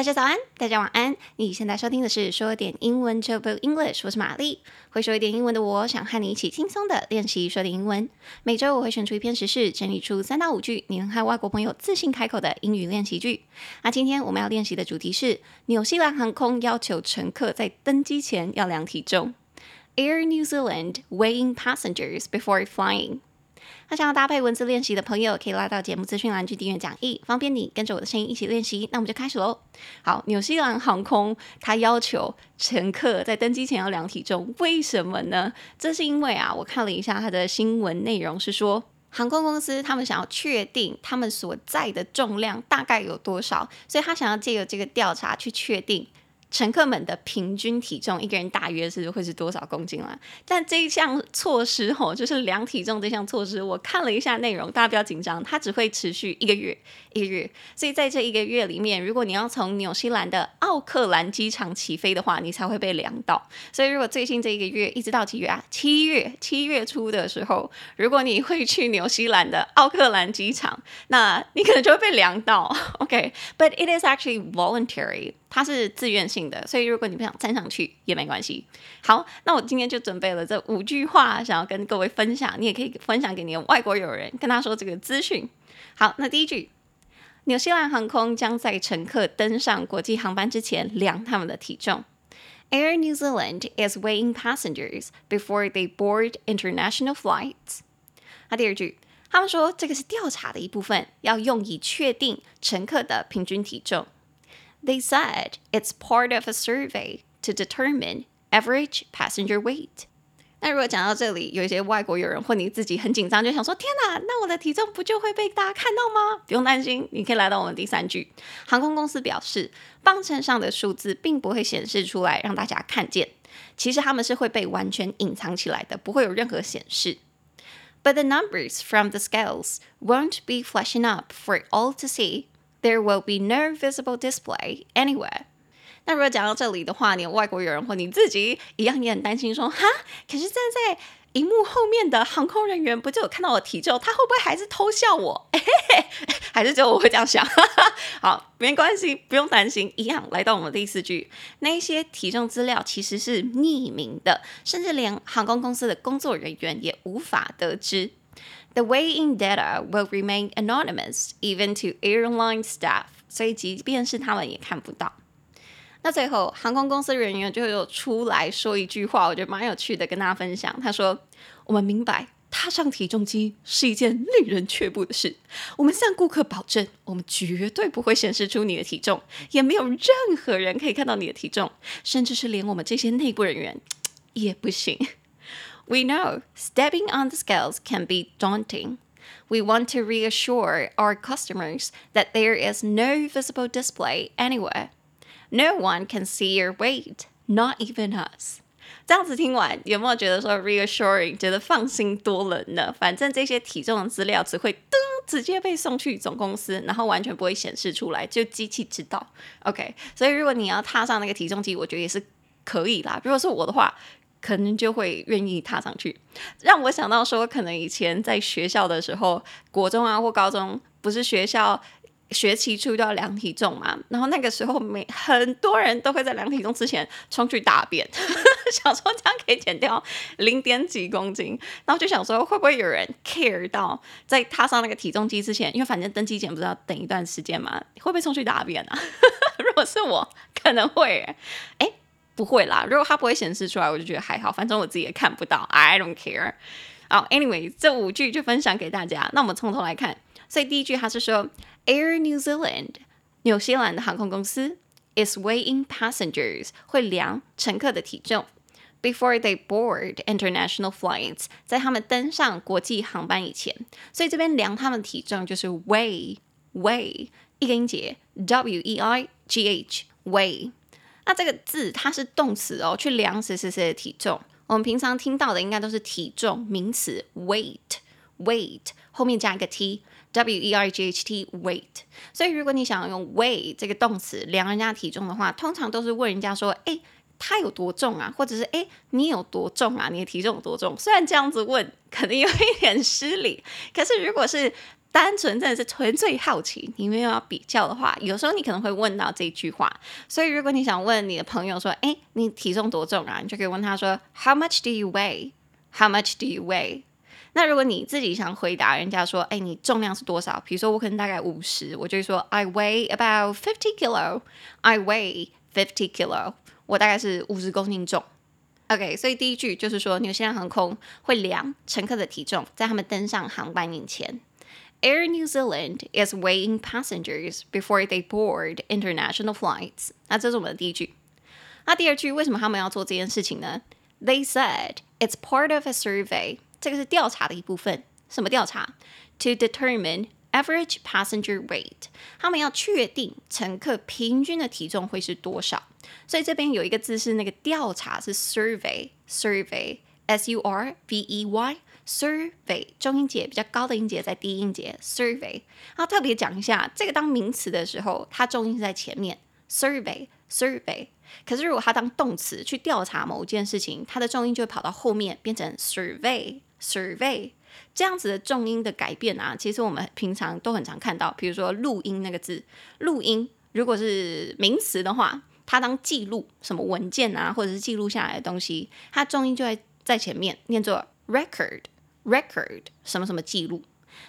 大家早安，大家晚安。你现在收听的是说点英文就 Turbo English，我是玛丽。会说一点英文的我，想和你一起轻松的练习说点英文。每周我会选出一篇时事，整理出三到五句你能和外国朋友自信开口的英语练习句。那今天我们要练习的主题是纽西兰航空要求乘客在登机前要量体重。Air New Zealand weighing passengers before flying。那想要搭配文字练习的朋友，可以拉到节目资讯栏去订阅讲义，方便你跟着我的声音一起练习。那我们就开始喽。好，纽西兰航空它要求乘客在登机前要量体重，为什么呢？这是因为啊，我看了一下它的新闻内容，是说航空公司他们想要确定他们所载的重量大概有多少，所以他想要借由这个调查去确定。乘客们的平均体重，一个人大约是会是多少公斤啦？但这一项措施吼，就是量体重这项措施，我看了一下内容，大家不要紧张，它只会持续一个月，一个月。所以在这一个月里面，如果你要从纽西兰的奥克兰机场起飞的话，你才会被量到。所以如果最近这一个月一直到几月啊？七月，七月初的时候，如果你会去纽西兰的奥克兰机场，那你可能就会被量到。OK，but、it is actually voluntary。它是自愿性的，所以如果你不想站上去也没关系。好，那我今天就准备了这五句话，想要跟各位分享。你也可以分享给你的外国友人，跟他说这个资讯。好，那第一句，纽西兰航空将在乘客登上国际航班之前量他们的体重。Air New Zealand is weighing passengers before they board international flights。那第二句，他们说这个是调查的一部分，要用以确定乘客的平均体重。They said it's part of a survey to determine average passenger weight。那如果讲到这里，有一些外国友人或你自己很紧张，就想说：天哪，那我的体重不就会被大家看到吗？不用担心，你可以来到我们第三句。航空公司表示，磅秤上的数字并不会显示出来让大家看见，其实他们是会被完全隐藏起来的，不会有任何显示。But the numbers from the scales won't be flashing up for all to see. There will be no visible display anywhere。那如果讲到这里的话，你外国友人或你自己一样也很担心说，哈，可是站在荧幕后面的航空人员不就有看到我体重？他会不会还是偷笑我？嘿嘿，还是只有我会这样想？好，没关系，不用担心。一样来到我们第四句，那些体重资料其实是匿名的，甚至连航空公司的工作人员也无法得知。The weighing data will remain anonymous even to airline staff，所以即便是他们也看不到。那最后，航空公司人员就有出来说一句话，我觉得蛮有趣的，跟大家分享。他说：“我们明白踏上体重机是一件令人却步的事。我们向顾客保证，我们绝对不会显示出你的体重，也没有任何人可以看到你的体重，甚至是连我们这些内部人员 也不行。” We know stepping on the scales can be daunting. We want to reassure our customers that there is no visible display anywhere. No one can see your weight, not even us. 这样子听完，有没有觉得说 reassuring，觉得放心多了呢？反正这些体重的资料只会噔直接被送去总公司，然后完全不会显示出来，就机器知道。OK，所以如果你要踏上那个体重机，我觉得也是可以啦。如果是我的话。 可能就会愿意踏上去，让我想到说，可能以前在学校的时候，国中啊或高中，不是学校学期初都要量体重嘛？然后那个时候，每很多人都会在量体重之前冲去大便，想说这样可以减掉零点几公斤。然后就想说，会不会有人 care 到在踏上那个体重机之前，因为反正登机前不是要等一段时间嘛，会不会冲去大便啊？如果是我，可能会、欸，不会啦，如果它不会显示出来，我就觉得还好，反正我自己也看不到，I don't care。好，Anyway，这五句就分享给大家。那我们从头来看，所以第一句它是说，Air New Zealand，纽西兰的航空公司，is weighing passengers，会量乘客的体重，before they board international flights，在他们登上国际航班以前。所以这边量他们体重就是 weigh，weigh，一个音节，W-E-I-G-H，weigh。那这个字它是动词哦，去量谁谁谁的体重。我们平常听到的应该都是体重名词，weight，weight 后面加一个 t，w e i g h t，weight。所以如果你想要用 weight 这个动词量人家体重的话，通常都是问人家说，诶，他有多重啊？或者是诶，你有多重啊？你的体重有多重？虽然这样子问可能有一点失礼，可是如果是单纯真的是纯粹好奇，你没有要比较的话，有时候你可能会问到这句话。所以如果你想问你的朋友说，哎，你体重多重啊？你就可以问他说，How much do you weigh? How much do you weigh? 那如果你自己想回答人家说，哎，你重量是多少？比如说我可能大概五十，我就会说，I weigh about fifty kilo. I weigh fifty kilo. 我大概是五十公斤重。OK，所以第一句就是说，纽西兰航空会量乘客的体重，在他们登上航班以前。Air New Zealand is weighing passengers before they board international flights。那这是我们的第一句。那第二句，为什么他们要做这件事情呢？They said it's part of a survey。这个是调查的一部分。什么调查？To determine average passenger weight。他们要确定乘客平均的体重会是多少。所以这边有一个字是那个调查是 survey，survey，s u r v e y。 Survey 中音节比较高的音节在低音节，survey。然后特别讲一下，这个当名词的时候，它重音是在前面，survey，survey。可是如果它当动词去调查某件事情，它的重音就会跑到后面，变成 survey，survey。这样子的重音的改变啊，其实我们平常都很常看到。比如说录音那个字，录音如果是名词的话，它当记录什么文件啊，或者是记录下来的东西，它重音就会在前面，念作 record。record 什么什么记录，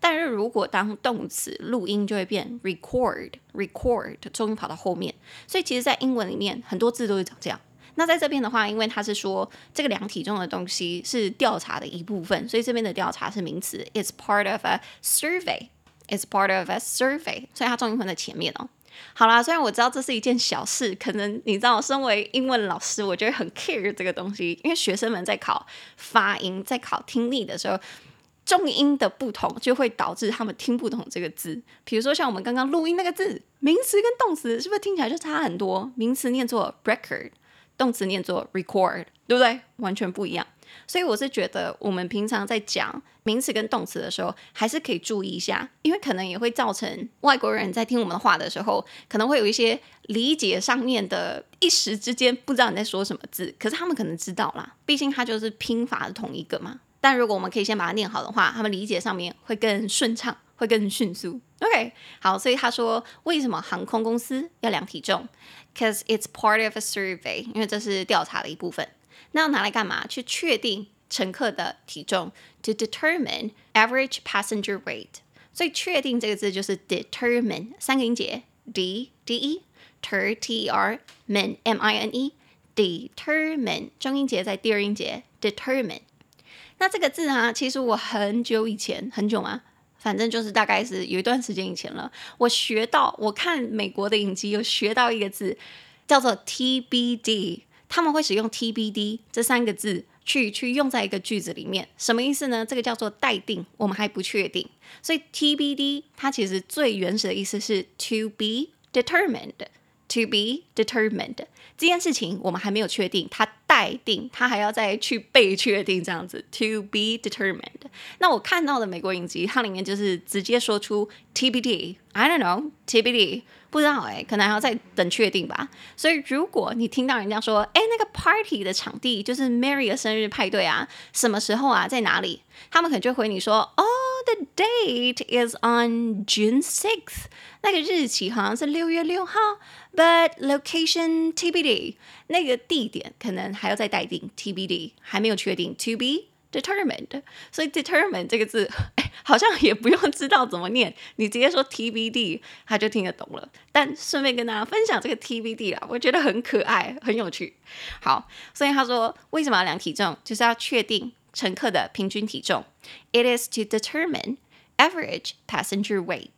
但是如果当动词录音就会变 record record 终于跑到后面，所以其实，在英文里面很多字都是长这样。那在这边的话，因为它是说这个量体重的东西是调查的一部分，所以这边的调查是名词，it's part of a survey，it's part of a survey，所以它终于放在前面哦。好啦，虽然我知道这是一件小事，可能你知道，身为英文老师，我觉得很 care 这个东西，因为学生们在考发音、在考听力的时候，重音的不同就会导致他们听不懂这个字。比如说像我们刚刚录音那个字，名词跟动词是不是听起来就差很多？名词念作 record，动词念作 record，对不对？完全不一样。所以我是觉得，我们平常在讲名词跟动词的时候，还是可以注意一下，因为可能也会造成外国人在听我们的话的时候，可能会有一些理解上面的，一时之间不知道你在说什么字，可是他们可能知道啦，毕竟它就是拼法的同一个嘛。但如果我们可以先把它念好的话，他们理解上面会更顺畅，会更迅速。OK，好，所以他说为什么航空公司要量体重？Cause it's part of a survey，因为这是调查的一部分。那要拿来干嘛？去确定乘客的体重，to determine average passenger weight。所以确定这个字就是 determine 三个音节，d d e，ter t e r min m i n e，determine 中音节在第二音节，determine。那这个字啊，其实我很久以前，很久吗？反正就是大概是有一段时间以前了。我学到，我看美国的影集有学到一个字，叫做 TBD。他们会使用 TBD 这三个字去去用在一个句子里面，什么意思呢？这个叫做待定，我们还不确定。所以 TBD 它其实最原始的意思是 to be determined” to be determined 这件事情我们还没有确定，它待定，它还要再去被确定这样子。to be determined。那我看到的美国影集，它里面就是直接说出 TBD，I don't know TBD。不知道哎，可能还要再等确定吧。所以如果你听到人家说，哎，那个 party 的场地就是 Mary 的生日派对啊，什么时候啊，在哪里？他们可能就回你说，哦，the date is on June sixth，那个日期好像是六月六号，but location TBD，那个地点可能还要再待定，TBD 还没有确定，to be。determined，所以 determined 这个字，好像也不用知道怎么念，你直接说 TBD，他就听得懂了。但顺便跟大家分享这个 TBD 啦，我觉得很可爱，很有趣。好，所以他说为什么要量体重，就是要确定乘客的平均体重。It is to determine average passenger weight。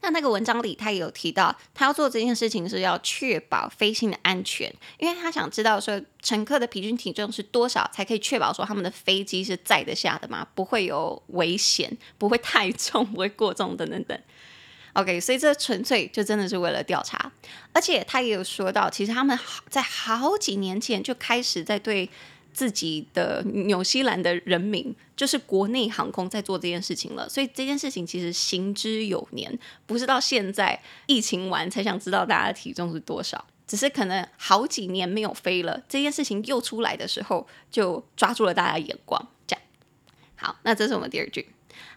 那那个文章里，他也有提到，他要做这件事情是要确保飞行的安全，因为他想知道说乘客的平均体重是多少，才可以确保说他们的飞机是载得下的嘛，不会有危险，不会太重，不会过重等等等。OK，所以这纯粹就真的是为了调查，而且他也有说到，其实他们在好几年前就开始在对。自己的纽西兰的人民，就是国内航空在做这件事情了，所以这件事情其实行之有年，不是到现在疫情完才想知道大家的体重是多少，只是可能好几年没有飞了，这件事情又出来的时候，就抓住了大家眼光。这样，好，那这是我们第二句。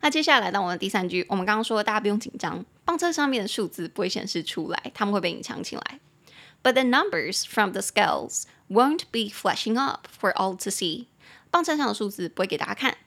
那接下来到我们第三句，我们刚刚说大家不用紧张，磅秤上面的数字不会显示出来，他们会被隐藏起来。But the numbers from the scales won't be flashing up for all to see。磅秤上的数字不会给大家看。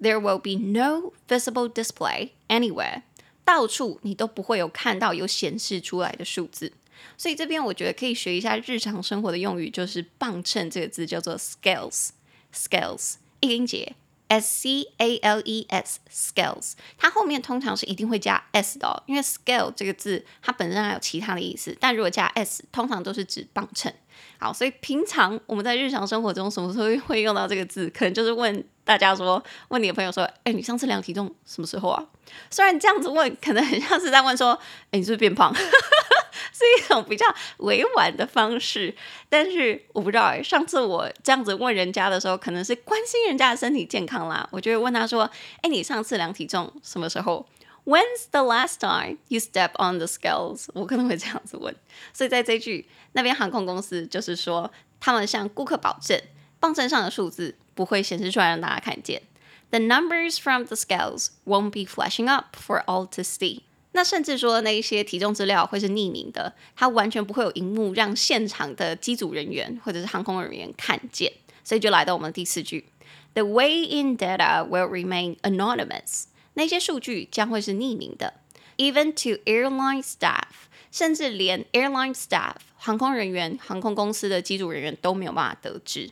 There will be no visible display anywhere。到处你都不会有看到有显示出来的数字。所以这边我觉得可以学一下日常生活的用语，就是磅秤这个字叫做 scales，scales 一个音节。 S C A L E S scales，它后面通常是一定会加 s 的哦，因为 scale 这个字它本身还有其他的意思，但如果加 s，通常都是指磅秤。好，所以平常我们在日常生活中什么时候会用到这个字？可能就是问大家说，问你的朋友说，哎，你上次量体重什么时候啊？虽然这样子问，可能很像是在问说，哎，你是不是变胖？是一种比较委婉的方式，但是我不知道。上次我这样子问人家的时候，可能是关心人家的身体健康啦。我就会问他说：“哎，你上次量体重什么时候 ？When's the last time you step on the scales？” 我可能会这样子问。所以在这句那边航空公司就是说，他们向顾客保证，磅秤上的数字不会显示出来让大家看见。The numbers from the scales won't be flashing up for all to see. 那甚至说那一些体重资料会是匿名的，它完全不会有荧幕让现场的机组人员或者是航空人员看见，所以就来到我们的第四句：The weigh-in data will remain anonymous。 那些数据将会是匿名的，even to airline staff，甚至连 airline staff 航空人员、航空公司的机组人员都没有办法得知。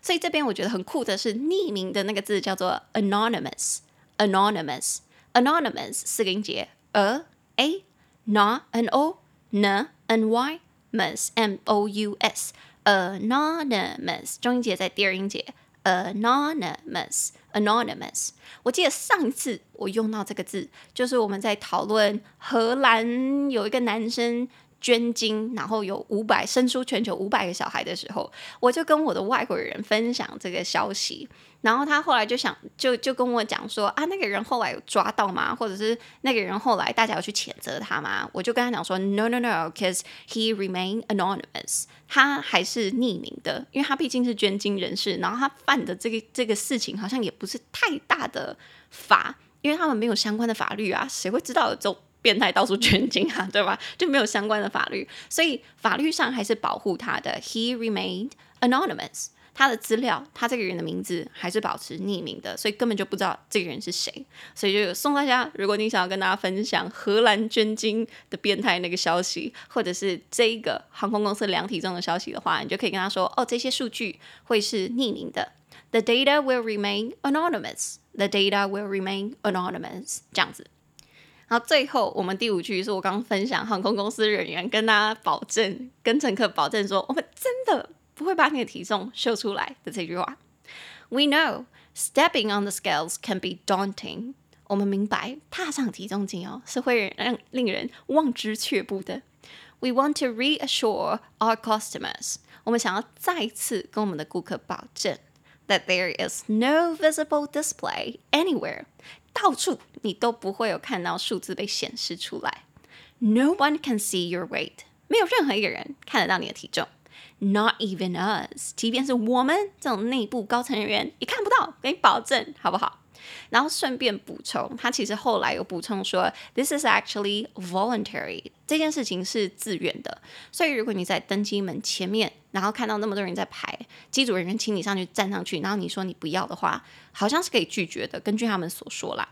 所以这边我觉得很酷的是匿名的那个字叫做 anonymous，anonymous，anonymous 四个音节。a a n n o n n y mus m o u s anonymous 中音节在第二音节 anonymous anonymous 我记得上一次我用到这个字，就是我们在讨论荷兰有一个男生。捐精，然后有五百生出全球五百个小孩的时候，我就跟我的外国人分享这个消息，然后他后来就想就就跟我讲说啊，那个人后来有抓到吗？或者是那个人后来大家有去谴责他吗？我就跟他讲说，no no no，cause he remain anonymous，他还是匿名的，因为他毕竟是捐精人士，然后他犯的这个这个事情好像也不是太大的法，因为他们没有相关的法律啊，谁会知道有这种？变态到处捐精啊，对吧？就没有相关的法律，所以法律上还是保护他的。He remained anonymous，他的资料，他这个人的名字还是保持匿名的，所以根本就不知道这个人是谁。所以就送大家，如果你想要跟大家分享荷兰捐精的变态那个消息，或者是这一个航空公司量体重的消息的话，你就可以跟他说：哦，这些数据会是匿名的。The data will remain anonymous. The data will remain anonymous. 这样子。然后最后，我们第五句是我刚分享航空公司人员跟大家保证，跟乘客保证说，我们真的不会把你的体重秀出来的这句话。We know stepping on the scales can be daunting。我们明白踏上体重机哦是会让令人望之却步的。We want to reassure our customers。我们想要再次跟我们的顾客保证，that there is no visible display anywhere。到处你都不会有看到数字被显示出来。No one can see your weight，没有任何一个人看得到你的体重。Not even us，即便是我们这种内部高层人员也看不到，给你保证，好不好？然后顺便补充，他其实后来有补充说，This is actually voluntary，这件事情是自愿的。所以如果你在登机门前面，然后看到那么多人在排，机组人员请你上去站上去，然后你说你不要的话，好像是可以拒绝的。根据他们所说啦。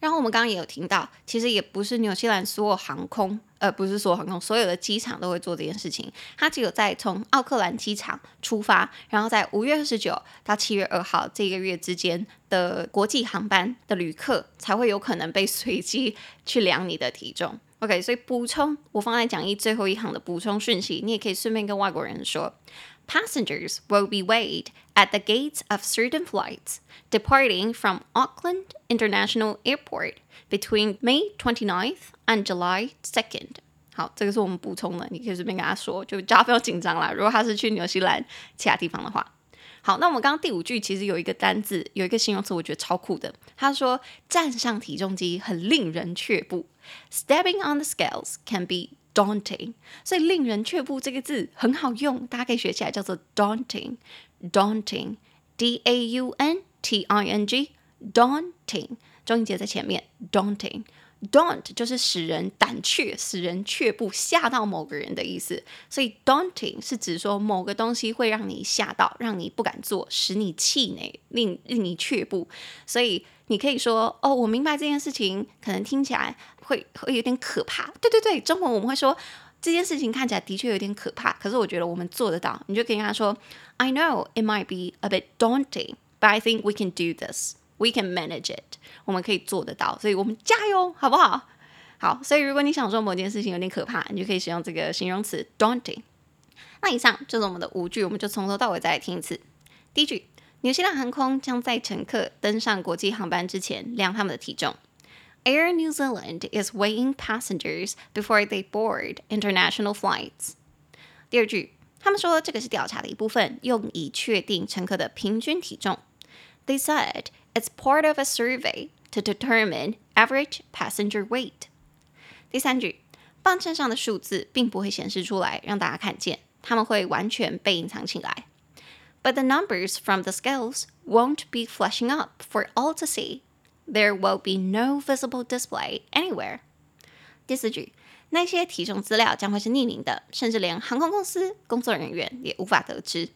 然后我们刚刚也有听到，其实也不是纽西兰所有航空，呃，不是所有航空，所有的机场都会做这件事情。它只有在从奥克兰机场出发，然后在五月二十九到七月二号这个月之间的国际航班的旅客，才会有可能被随机去量你的体重。OK，所以补充，我放在讲义最后一行的补充讯息，你也可以顺便跟外国人说。Passengers will be weighed at the gates of certain flights departing from Auckland International Airport between May 29th and July 2nd。好，这个是我们补充的，你可以随便跟他说，就大家不要紧张啦。如果他是去纽西兰其他地方的话，好，那我们刚刚第五句其实有一个单字，有一个形容词，我觉得超酷的。他说站上体重机很令人却步，Stepping on the scales can be daunting，所以令人却步这个字很好用，大家可以学起来，叫做 daunting，daunting，d a u n t i n g，daunting，重音节在前面，daunting。Daunt 就是使人胆怯、使人却步、吓到某个人的意思，所以 daunting 是指说某个东西会让你吓到，让你不敢做，使你气馁，令令你却步。所以你可以说：“哦，我明白这件事情可能听起来会会有点可怕。”对对对，中文我们会说这件事情看起来的确有点可怕，可是我觉得我们做得到。你就可以跟他说：“I know it might be a bit daunting, but I think we can do this.” We can manage it，我们可以做得到，所以我们加油，好不好？好，所以如果你想说某件事情有点可怕，你就可以使用这个形容词 daunting。那以上就是我们的五句，我们就从头到尾再来听一次。第一句，纽西兰航空将在乘客登上国际航班之前量他们的体重。Air New Zealand is weighing passengers before they board international flights。第二句，他们说这个是调查的一部分，用以确定乘客的平均体重。They said。It's part of a survey to determine average passenger weight。第三句，磅秤上的数字并不会显示出来让大家看见，他们会完全被隐藏起来。But the numbers from the scales won't be flashing up for all to see. There will be no visible display anywhere。第四句，那些体重资料将会是匿名的，甚至连航空公司工作人员也无法得知。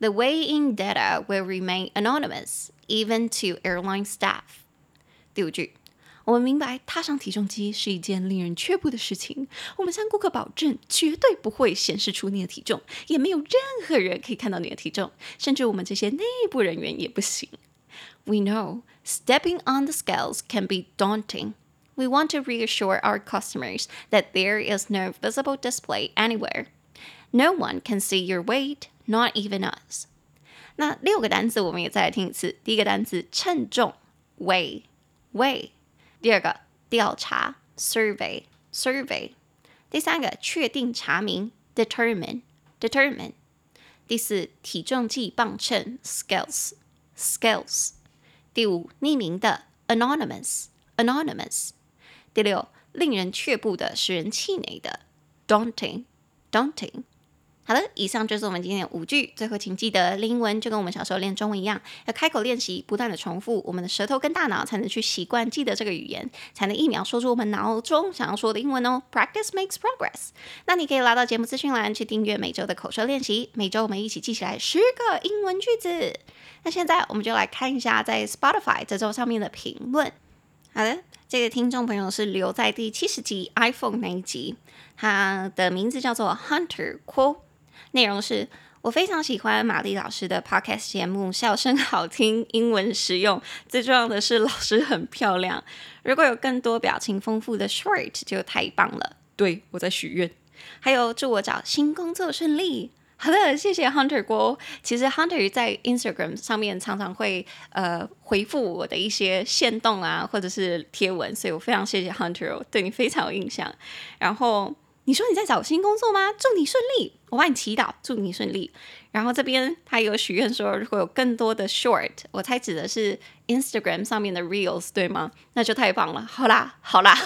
The weigh-in data will remain anonymous, even to airline staff. 第五句，我们明白踏上体重机是一件令人却步的事情。我们向顾客保证，绝对不会显示出你的体重，也没有任何人可以看到你的体重，甚至我们这些内部人员也不行。We know stepping on the scales can be daunting. We want to reassure our customers that there is no visible display anywhere. No one can see your weight. Not even us。 那六个单词我们也再来听一次。第一个单词称重，weigh，weigh。第二个调查，survey，survey。第三个确定查明，determine，determine。第四体重计磅秤，scales，scales。第五匿名的，anonymous，anonymous。第六令人却步的、使人气馁的，daunting，daunting。好的，以上就是我们今天的五句。最后，请记得英文就跟我们小时候练中文一样，要开口练习，不断的重复，我们的舌头跟大脑才能去习惯记得这个语言，才能一秒说出我们脑中想要说的英文哦。Practice makes progress。那你可以拉到节目资讯栏去订阅每周的口说练习，每周我们一起记起来十个英文句子。那现在我们就来看一下在 Spotify 这周上面的评论。好的，这个听众朋友是留在第七十集 iPhone 那一集，他的名字叫做 Hunter Quo。内容是我非常喜欢玛丽老师的 podcast 节目，笑声好听，英文实用，最重要的是老师很漂亮。如果有更多表情丰富的 short 就太棒了。对，我在许愿。还有祝我找新工作顺利。好的，谢谢 Hunter 郭。其实 Hunter 在 Instagram 上面常常会呃回复我的一些线动啊，或者是贴文，所以我非常谢谢 Hunter，对你非常有印象。然后。你说你在找新工作吗？祝你顺利，我帮你祈祷，祝你顺利。然后这边他有许愿说，如果有更多的 short，我猜指的是 Instagram 上面的 reels，对吗？那就太棒了。好啦，好啦。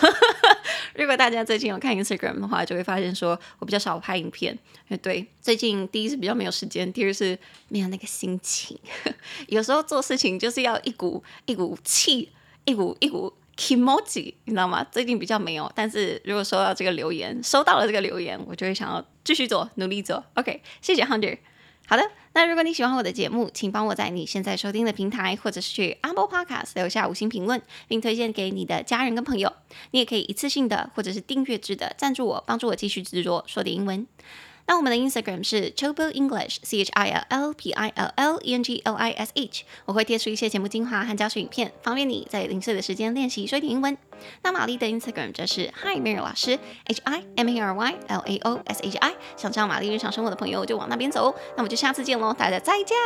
如果大家最近有看 Instagram 的话，就会发现说我比较少拍影片。对，最近第一是比较没有时间，第二是没有那个心情。有时候做事情就是要一股一股气，一股一股。Kimoji，你知道吗？最近比较没有，但是如果收到这个留言，收到了这个留言，我就会想要继续做，努力做。OK，谢谢 Hunter。好的，那如果你喜欢我的节目，请帮我在你现在收听的平台，或者是去 Apple Podcast 留下五星评论，并推荐给你的家人跟朋友。你也可以一次性的，或者是订阅制的赞助我，帮助我继续制作说点英文。那我们的 Instagram 是 Chobil English C H I L L P I L L E N G L I S H，我会贴出一些节目精华和教学影片，方便你在零碎的时间练习说一点英文。那玛丽的 Instagram 则是 Hi Mary 老师 H I M A R Y L A O S H I，想知道玛丽日常生活的朋友就往那边走。那我们就下次见喽，大家再见。